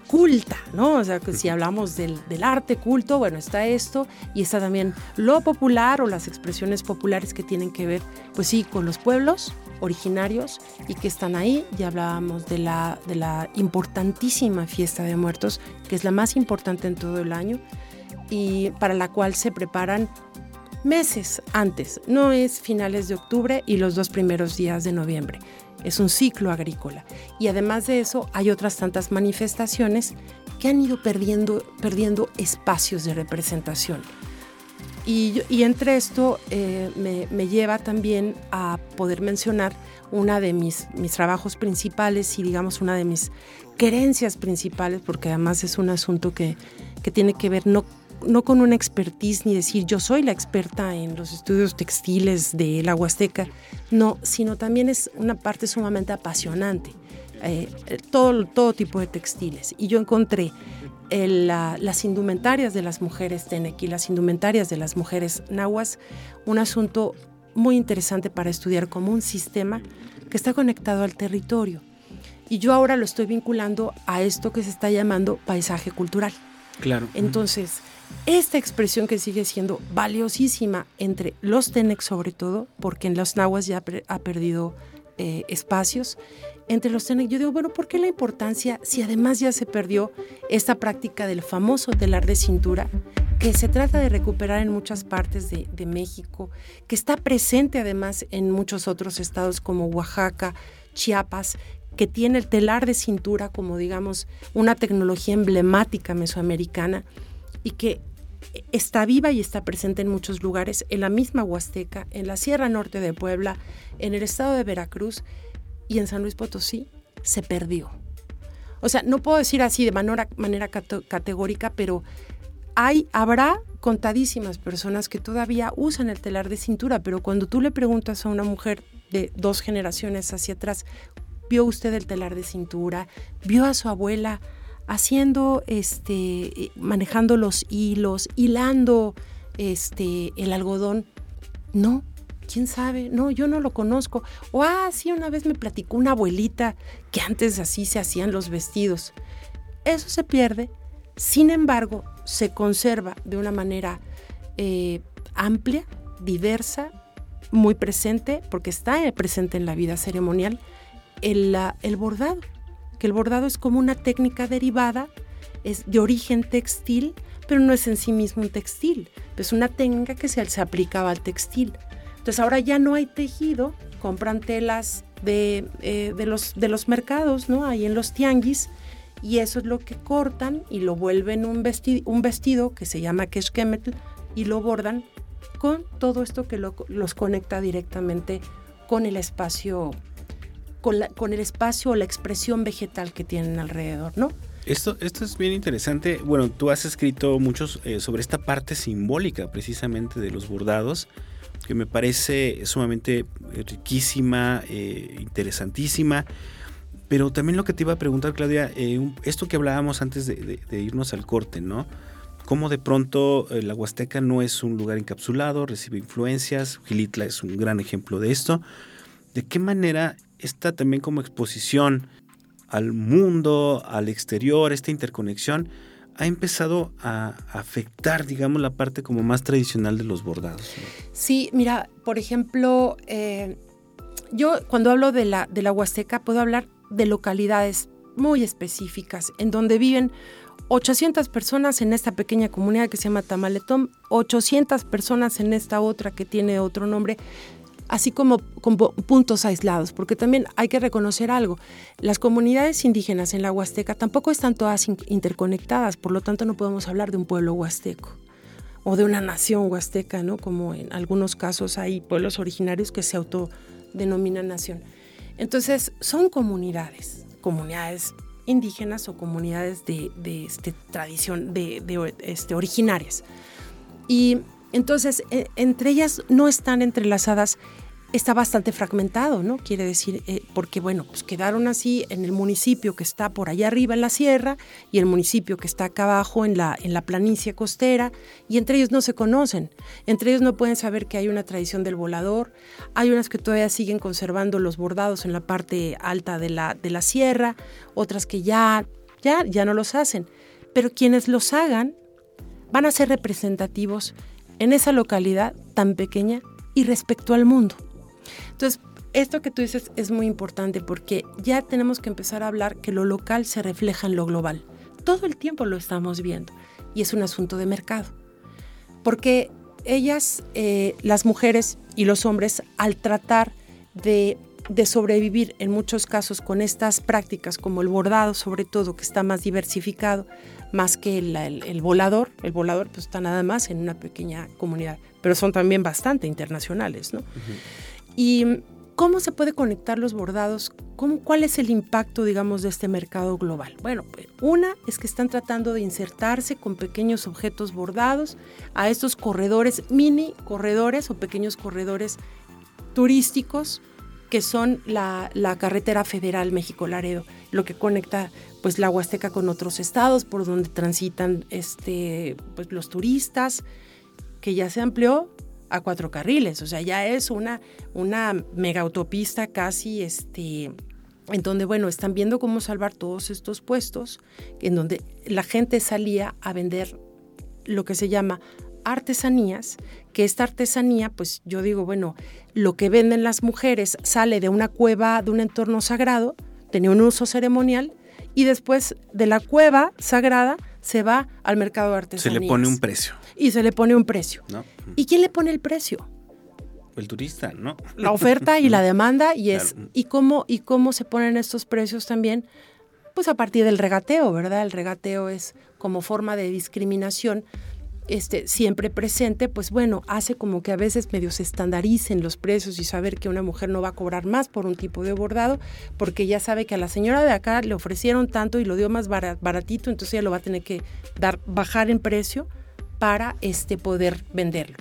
culta, ¿no? O sea, que si hablamos del, del, arte culto, bueno, está esto y está también lo popular o las expresiones populares que tienen que ver, pues sí, con los pueblos, originarios y que están ahí. Ya hablábamos de la, de la importantísima fiesta de muertos, que es la más importante en todo el año y para la cual se preparan meses antes. No es finales de octubre y los dos primeros días de noviembre. Es un ciclo agrícola. Y además de eso, hay otras tantas manifestaciones que han ido perdiendo, perdiendo espacios de representación. Y, entre esto eh, me, lleva también a poder mencionar una de mis, mis trabajos principales y digamos una de mis creencias principales, porque además es un asunto que, que tiene que ver no, no con una expertise ni decir yo soy la experta en los estudios textiles de la Huasteca, no, sino también es una parte sumamente apasionante. Eh, todo, todo tipo de textiles. Y yo encontré las indumentarias de las mujeres Tenec y las indumentarias de las mujeres nahuas, un asunto muy interesante para estudiar como un sistema que está conectado al territorio. Y yo ahora lo estoy vinculando a esto que se está llamando paisaje cultural. Claro. Entonces, esta expresión que sigue siendo valiosísima entre los Tenec sobre todo, porque en los nahuas ya ha perdido eh, espacios, entre los yo digo, bueno, ¿por qué la importancia si además ya se perdió esta práctica del famoso telar de cintura, que se trata de recuperar en muchas partes de, de México, que está presente además en muchos otros estados como Oaxaca, Chiapas, que tiene el telar de cintura como digamos una tecnología emblemática mesoamericana y que está viva y está presente en muchos lugares, en la misma Huasteca, en la Sierra Norte de Puebla, en el estado de Veracruz y en San Luis Potosí, se perdió. O sea, no puedo decir así de manera, manera categórica, pero hay, habrá contadísimas personas que todavía usan el telar de cintura, pero cuando tú le preguntas a una mujer de dos generaciones hacia atrás, ¿vio usted el telar de cintura? ¿Vio a su abuela haciendo, este, manejando los hilos, hilando este, el algodón? No, quién sabe, no, yo no lo conozco. O, ah, sí, una vez me platicó una abuelita que antes así se hacían los vestidos. Eso se pierde, sin embargo, se conserva de una manera eh, amplia, diversa, muy presente, porque está presente en la vida ceremonial, el, el bordado, que el bordado es como una técnica derivada, es de origen textil, pero no es en sí mismo un textil, es una técnica que se, se aplicaba al textil. Entonces ahora ya no hay tejido, compran telas de, eh, de, los, de los mercados, ¿no? Ahí en los tianguis, y eso es lo que cortan y lo vuelven un vestido, un vestido que se llama keshkemetl y lo bordan con todo esto que los conecta directamente con el espacio, con, con el espacio o la expresión vegetal que tienen alrededor, ¿no? Esto, esto es bien interesante. Bueno, tú has escrito muchos eh, sobre esta parte simbólica precisamente de los bordados que me parece sumamente eh, riquísima, eh, interesantísima. Pero también lo que te iba a preguntar, Claudia, eh, esto que hablábamos antes de, irnos al corte, ¿no? Cómo de pronto la Huasteca no es un lugar encapsulado, recibe influencias, Gilitla es un gran ejemplo de esto. ¿De qué manera está también como exposición al mundo, al exterior, esta interconexión, ha empezado a afectar, digamos, la parte como más tradicional de los bordados. Sí, mira, por ejemplo, eh, yo cuando hablo de la, de la Huasteca puedo hablar de localidades muy específicas en donde viven 800 personas en esta pequeña comunidad que se llama Tamaletón, 800 personas en esta otra que tiene otro nombre, así como, puntos aislados, porque también hay que reconocer algo, las comunidades indígenas en la Huasteca tampoco están todas interconectadas, por lo tanto no podemos hablar de un pueblo huasteco o de una nación huasteca, ¿no? como en algunos casos hay pueblos originarios que se autodenominan nación. Entonces son comunidades, comunidades indígenas o comunidades de, este, tradición, de, este, originarias. Y entonces, e, entre ellas no están entrelazadas está bastante fragmentado, ¿no? Quiere decir, eh, porque bueno, pues quedaron así en el municipio que está por allá arriba en la sierra y el municipio que está acá abajo en la, en la planicie costera y entre ellos no se conocen, entre ellos no pueden saber que hay una tradición del volador, hay unas que todavía siguen conservando los bordados en la parte alta de la, de la sierra, otras que ya, ya, ya no los hacen, pero quienes los hagan van a ser representativos en esa localidad tan pequeña y respecto al mundo. Entonces, esto que tú dices es muy importante porque ya tenemos que empezar a hablar que lo local se refleja en lo global. Todo el tiempo lo estamos viendo y es un asunto de mercado. Porque ellas, eh, las mujeres y los hombres, al tratar de, sobrevivir en muchos casos con estas prácticas, como el bordado sobre todo, que está más diversificado, más que el, volador, el volador pues está nada más en una pequeña comunidad, pero son también bastante internacionales, ¿no? ¿Y cómo se puede conectar los bordados? ¿Cómo, ¿Cuál es el impacto, digamos, de este mercado global? Bueno, pues, una es que están tratando de insertarse con pequeños objetos bordados a estos corredores, mini corredores o pequeños corredores turísticos que son la, carretera federal México-Laredo, lo que conecta pues la Huasteca con otros estados por donde transitan este, pues, los turistas, que ya se amplió a cuatro carriles, o sea, ya es una, una mega autopista casi, este, en donde, bueno, están viendo cómo salvar todos estos puestos, en donde la gente salía a vender lo que se llama artesanías, que esta artesanía, pues yo digo, bueno, lo que venden las mujeres sale de una cueva, de un entorno sagrado, tenía un uso ceremonial y después de la cueva sagrada se va al mercado de artesanías. Se le pone un precio. Y se le pone un precio. ¿Y quién le pone el precio? El turista, ¿no? La oferta y la demanda y es y cómo y cómo se ponen estos precios también pues a partir del regateo, ¿verdad? El regateo es como forma de discriminación este, siempre presente, pues bueno, hace como que a veces medio se estandaricen los precios y saber que una mujer no va a cobrar más por un tipo de bordado, porque ya sabe que a la señora de acá le ofrecieron tanto y lo dio más baratito, entonces ella lo va a tener que dar, bajar en precio para este, poder venderlo.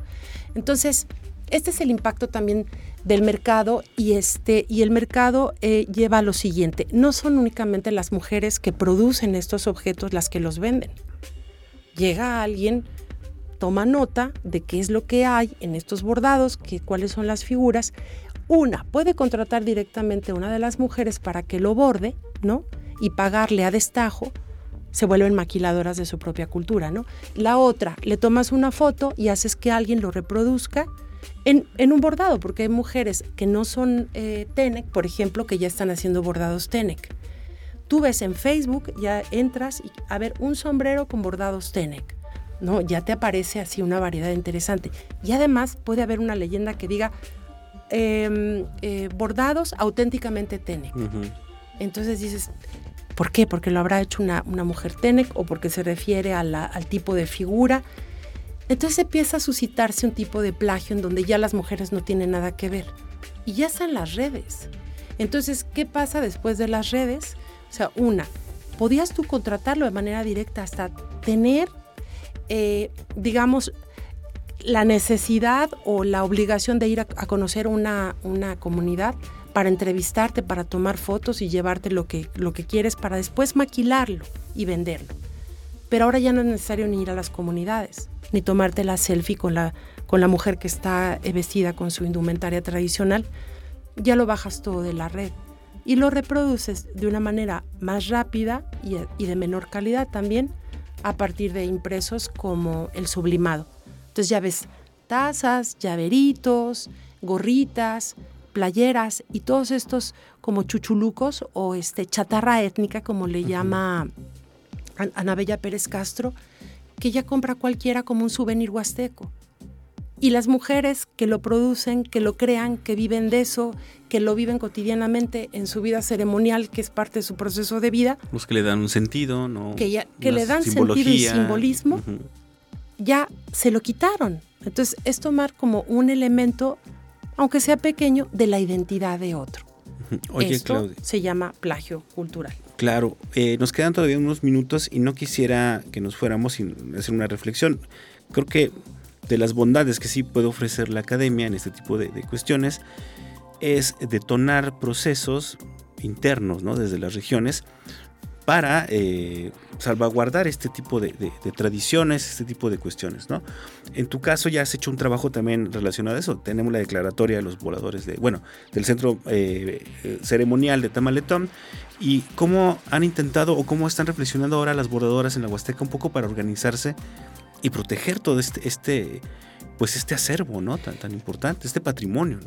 Entonces, este es el impacto también del mercado y este y el mercado eh, lleva a lo siguiente no son únicamente las mujeres que producen estos objetos las que los venden llega alguien toma nota de qué es lo que hay en estos bordados, que, cuáles son las figuras. Una, puede contratar directamente a una de las mujeres para que lo borde, ¿no? Y pagarle a destajo, se vuelven maquiladoras de su propia cultura, ¿no? La otra, le tomas una foto y haces que alguien lo reproduzca en, un bordado, porque hay mujeres que no son eh, TENEC, por ejemplo, que ya están haciendo bordados TENEC. Tú ves en Facebook, ya entras y a ver un sombrero con bordados TENEC. ¿No? Ya te aparece así una variedad interesante. Y además puede haber una leyenda que diga em, eh, bordados auténticamente Tenec. Entonces dices, ¿por qué? Porque lo habrá hecho una, mujer Tenec o porque se refiere al tipo de figura. Entonces empieza a suscitarse un tipo de plagio en donde ya las mujeres no tienen nada que ver. Y ya están las redes. Entonces, ¿qué pasa después de las redes? O sea, una, podías tú contratarlo de manera directa hasta tener eh, digamos, la necesidad o la obligación de ir a, conocer una, una, comunidad para entrevistarte, para tomar fotos y llevarte lo que, lo que quieres para después maquilarlo y venderlo. Pero ahora ya no es necesario ni ir a las comunidades, ni tomarte la selfie con la, con la mujer que está vestida con su indumentaria tradicional. Ya lo bajas todo de la red y lo reproduces de una manera más rápida y, y de menor calidad también a partir de impresos como el sublimado. Entonces ya ves tazas, llaveritos, gorritas, playeras y todos estos como chuchulucos o este chatarra étnica como le llama Ana Bella Pérez Castro, que ya compra cualquiera como un souvenir huasteco. Y las mujeres que lo producen, que lo crean, que viven de eso, que lo viven cotidianamente en su vida ceremonial, que es parte de su proceso de vida. Los que le dan un sentido, ¿no? Que, ya, que le dan sentido y simbolismo, ya se lo quitaron. Entonces es tomar como un elemento, aunque sea pequeño, de la identidad de otro. Oye, Esto se llama plagio cultural. Claro, eh, nos quedan todavía unos minutos y no quisiera que nos fuéramos sin hacer una reflexión. Creo que de las bondades que sí puede ofrecer la academia en este tipo de, cuestiones es detonar procesos internos ¿no? desde las regiones para eh, salvaguardar este tipo de, tradiciones, este tipo de cuestiones. ¿no? En tu caso ya has hecho un trabajo también relacionado a eso. Tenemos la declaratoria de los voladores de, bueno, del centro eh, eh, ceremonial de Tamaletón y cómo han intentado o cómo están reflexionando ahora las bordadoras en la Huasteca un poco para organizarse y proteger todo este, este pues este acervo, ¿no? Tan, tan importante, este patrimonio.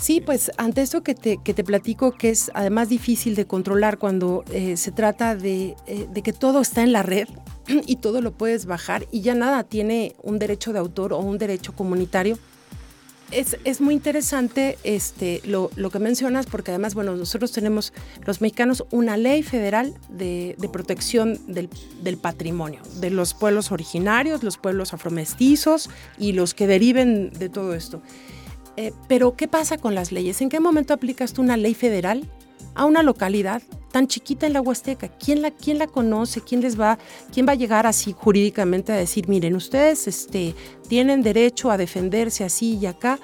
Sí, pues ante esto que te, que te platico, que es además difícil de controlar cuando eh, se trata de, eh, de, que todo está en la red y todo lo puedes bajar y ya nada tiene un derecho de autor o un derecho comunitario, es, muy interesante este, lo, que mencionas, porque además, bueno, nosotros tenemos, los mexicanos, una ley federal de, protección del, patrimonio, de los pueblos originarios, los pueblos afromestizos y los que deriven de todo esto. Eh, pero, ¿qué pasa con las leyes? ¿En qué momento aplicas tú una ley federal a una localidad tan chiquita en la Huasteca? ¿Quién la, quién la conoce? ¿Quién les va, quién va a llegar así jurídicamente a decir, miren, ustedes este, tienen derecho a defenderse así y acá?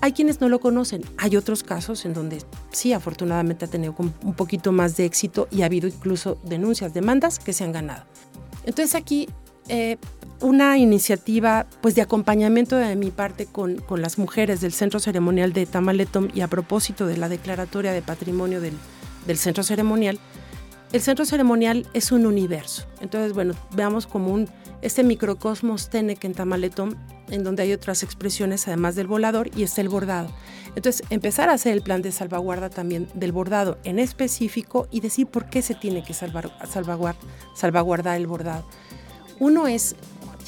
Hay quienes no lo conocen. Hay otros casos en donde sí, afortunadamente ha tenido un poquito más de éxito y ha habido incluso denuncias, demandas que se han ganado. Entonces aquí eh, una iniciativa pues de acompañamiento de mi parte con, con, las mujeres del Centro Ceremonial de Tamaletom y a propósito de la declaratoria de patrimonio del, del Centro Ceremonial, el Centro Ceremonial es un universo. Entonces, bueno, veamos como un, este microcosmos Tenec en Tamaletom en donde hay otras expresiones además del volador y está el bordado. Entonces, empezar a hacer el plan de salvaguarda también del bordado en específico y decir por qué se tiene que salvaguardar el bordado. Uno es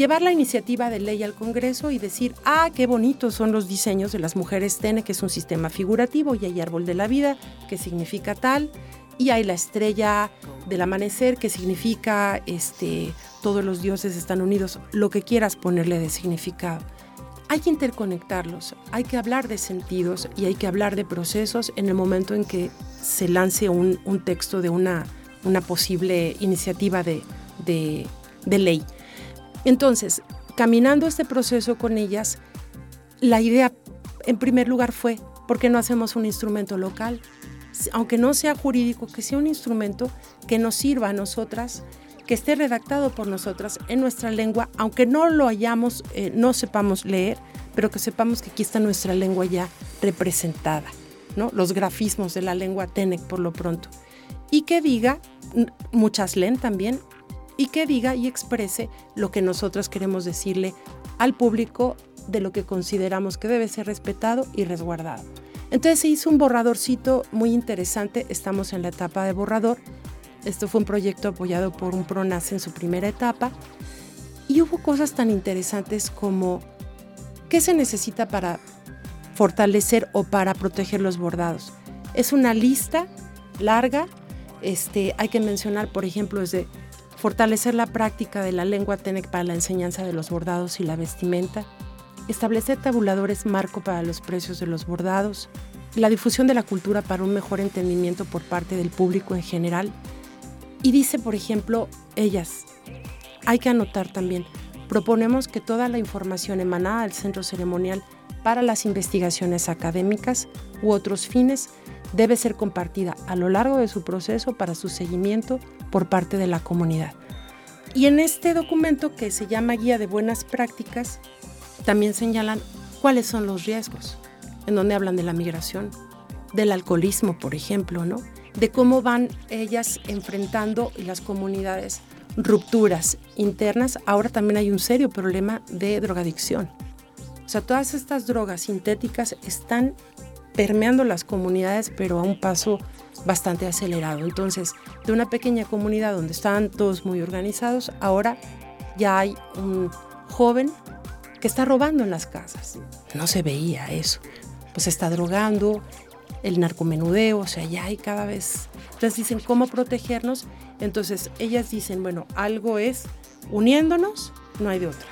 llevar la iniciativa de ley al Congreso y decir, ah, qué bonitos son los diseños de las mujeres TENE, que es un sistema figurativo, y hay árbol de la vida, que significa tal, y hay la estrella del amanecer, que significa, este, todos los dioses están unidos, lo que quieras ponerle de significado. Hay que interconectarlos, hay que hablar de sentidos y hay que hablar de procesos en el momento en que se lance un, texto de una, una posible iniciativa de, de, de ley. Entonces, caminando este proceso con ellas, la idea en primer lugar fue, ¿por qué no hacemos un instrumento local? Aunque no sea jurídico, que sea un instrumento que nos sirva a nosotras, que esté redactado por nosotras en nuestra lengua, aunque no lo hayamos, eh, no sepamos leer, pero que sepamos que aquí está nuestra lengua ya representada, ¿no? Los grafismos de la lengua Tenec por lo pronto. Y que diga, muchas leen también, y que diga y exprese lo que nosotros queremos decirle al público de lo que consideramos que debe ser respetado y resguardado. Entonces se hizo un borradorcito muy interesante, estamos en la etapa de borrador. Esto fue un proyecto apoyado por un PRONAS en su primera etapa y hubo cosas tan interesantes como qué se necesita para fortalecer o para proteger los bordados. Es una lista larga, este, hay que mencionar, por ejemplo, desde fortalecer la práctica de la lengua TENEC para la enseñanza de los bordados y la vestimenta, establecer tabuladores marco para los precios de los bordados, la difusión de la cultura para un mejor entendimiento por parte del público en general. Y dice, por ejemplo, ellas, hay que anotar también, proponemos que toda la información emanada del centro ceremonial para las investigaciones académicas u otros fines debe ser compartida a lo largo de su proceso para su seguimiento por parte de la comunidad. Y en este documento que se llama Guía de Buenas Prácticas, también señalan cuáles son los riesgos, en donde hablan de la migración, del alcoholismo, por ejemplo, ¿no? De cómo van ellas enfrentando las comunidades rupturas internas. Ahora también hay un serio problema de drogadicción. O sea, todas estas drogas sintéticas están permeando las comunidades, pero a un paso bastante acelerado. Entonces, de una pequeña comunidad donde estaban todos muy organizados, ahora ya hay un joven que está robando en las casas. No se veía eso. Pues está drogando, el narcomenudeo, o sea, ya hay cada vez. Entonces dicen, ¿cómo protegernos? Entonces ellas dicen, bueno, algo es uniéndonos, no hay de otra.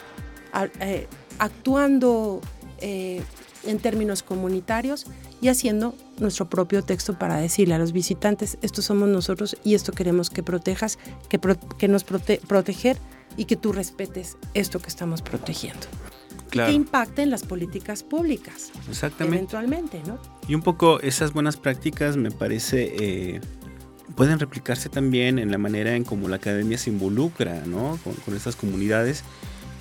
Eh, actuando eh, en términos comunitarios y haciendo nuestro propio texto para decirle a los visitantes, esto somos nosotros y esto queremos que protejas, que, que nos proteger y que tú respetes esto que estamos protegiendo. Claro. Que impacte en las políticas públicas. Exactamente. Eventualmente, ¿no? Y un poco esas buenas prácticas me parece eh, pueden replicarse también en la manera en cómo la academia se involucra ¿no? con, con estas comunidades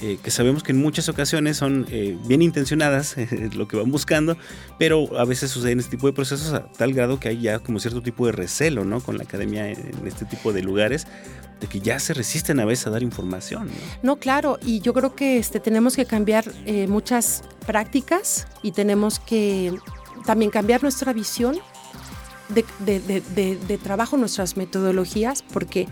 eh, que sabemos que en muchas ocasiones son eh, bien intencionadas, lo que van buscando, pero a veces suceden este tipo de procesos a tal grado que hay ya como cierto tipo de recelo ¿no? con la academia en este tipo de lugares, de que ya se resisten a veces a dar información. No, claro, y yo creo que este, tenemos que cambiar eh, muchas prácticas y tenemos que también cambiar nuestra visión de, de, trabajo, nuestras metodologías, porque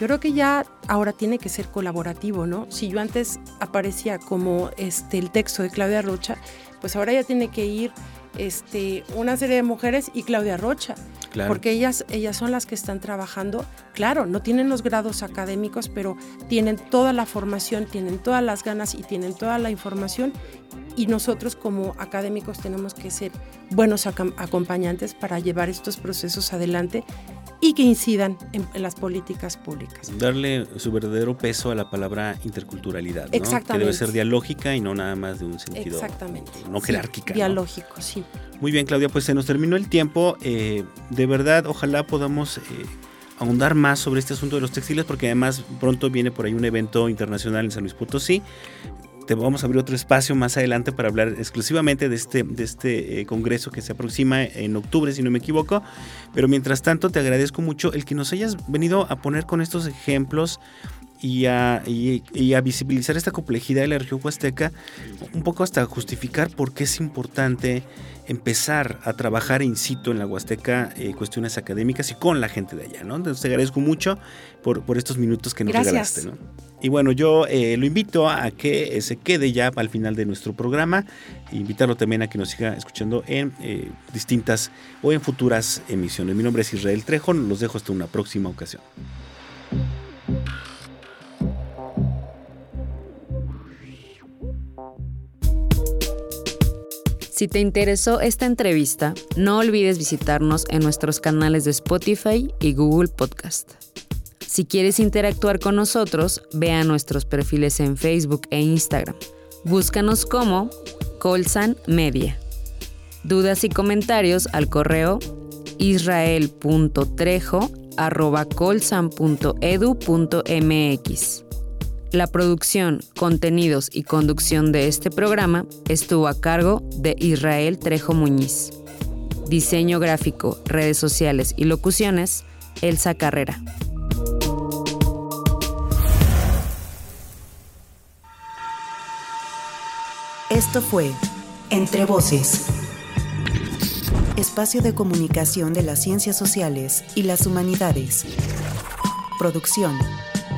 yo creo que ya ahora tiene que ser colaborativo, ¿no? Si yo antes aparecía como este el texto de Claudia Rocha, pues ahora ya tiene que ir este, una serie de mujeres y Claudia Rocha. Porque ellas, ellas son las que están trabajando. Claro, no tienen los grados académicos, pero tienen toda la formación, tienen todas las ganas y tienen toda la información. Y nosotros como académicos tenemos que ser buenos acompañantes para llevar estos procesos adelante y que incidan en, las políticas públicas. Darle su verdadero peso a la palabra interculturalidad, ¿no? Exactamente. Que debe ser dialógica y no nada más de un sentido Exactamente. no jerárquica. Dialógico, sí. Muy bien, Claudia, pues se nos terminó el tiempo. Eh, de verdad, ojalá podamos... Eh, ahondar más sobre este asunto de los textiles porque además pronto viene por ahí un evento internacional en San Luis Potosí te vamos a abrir otro espacio más adelante para hablar exclusivamente de este, de este eh, congreso que se aproxima en octubre, si no me equivoco. Pero mientras tanto, te agradezco mucho el que nos hayas venido a poner con estos ejemplos y a, visibilizar esta complejidad de la región huasteca, un poco hasta justificar por qué es importante empezar a trabajar in situ en la Huasteca eh, cuestiones académicas y con la gente de allá, ¿no? Entonces te agradezco mucho por, por estos minutos que nos regalaste, ¿no? Y bueno, yo eh, lo invito a que se quede ya al final de nuestro programa, e invitarlo también a que nos siga escuchando en distintas o en futuras emisiones. Mi nombre es Israel Trejo, los dejo hasta una próxima ocasión. Si te interesó esta entrevista, no olvides visitarnos en nuestros canales de Spotify y Google Podcast. Si quieres interactuar con nosotros, ve a nuestros perfiles en Facebook e Instagram. Búscanos como Colsan Media. Dudas y comentarios al correo israel.trejo.colsan.edu.mx. La producción, contenidos y conducción de este programa estuvo a cargo de Israel Trejo Muñiz. Diseño gráfico, redes sociales y locuciones, Elsa Carrera. Esto fue Entre Voces, espacio de comunicación de las ciencias sociales y las humanidades. Producción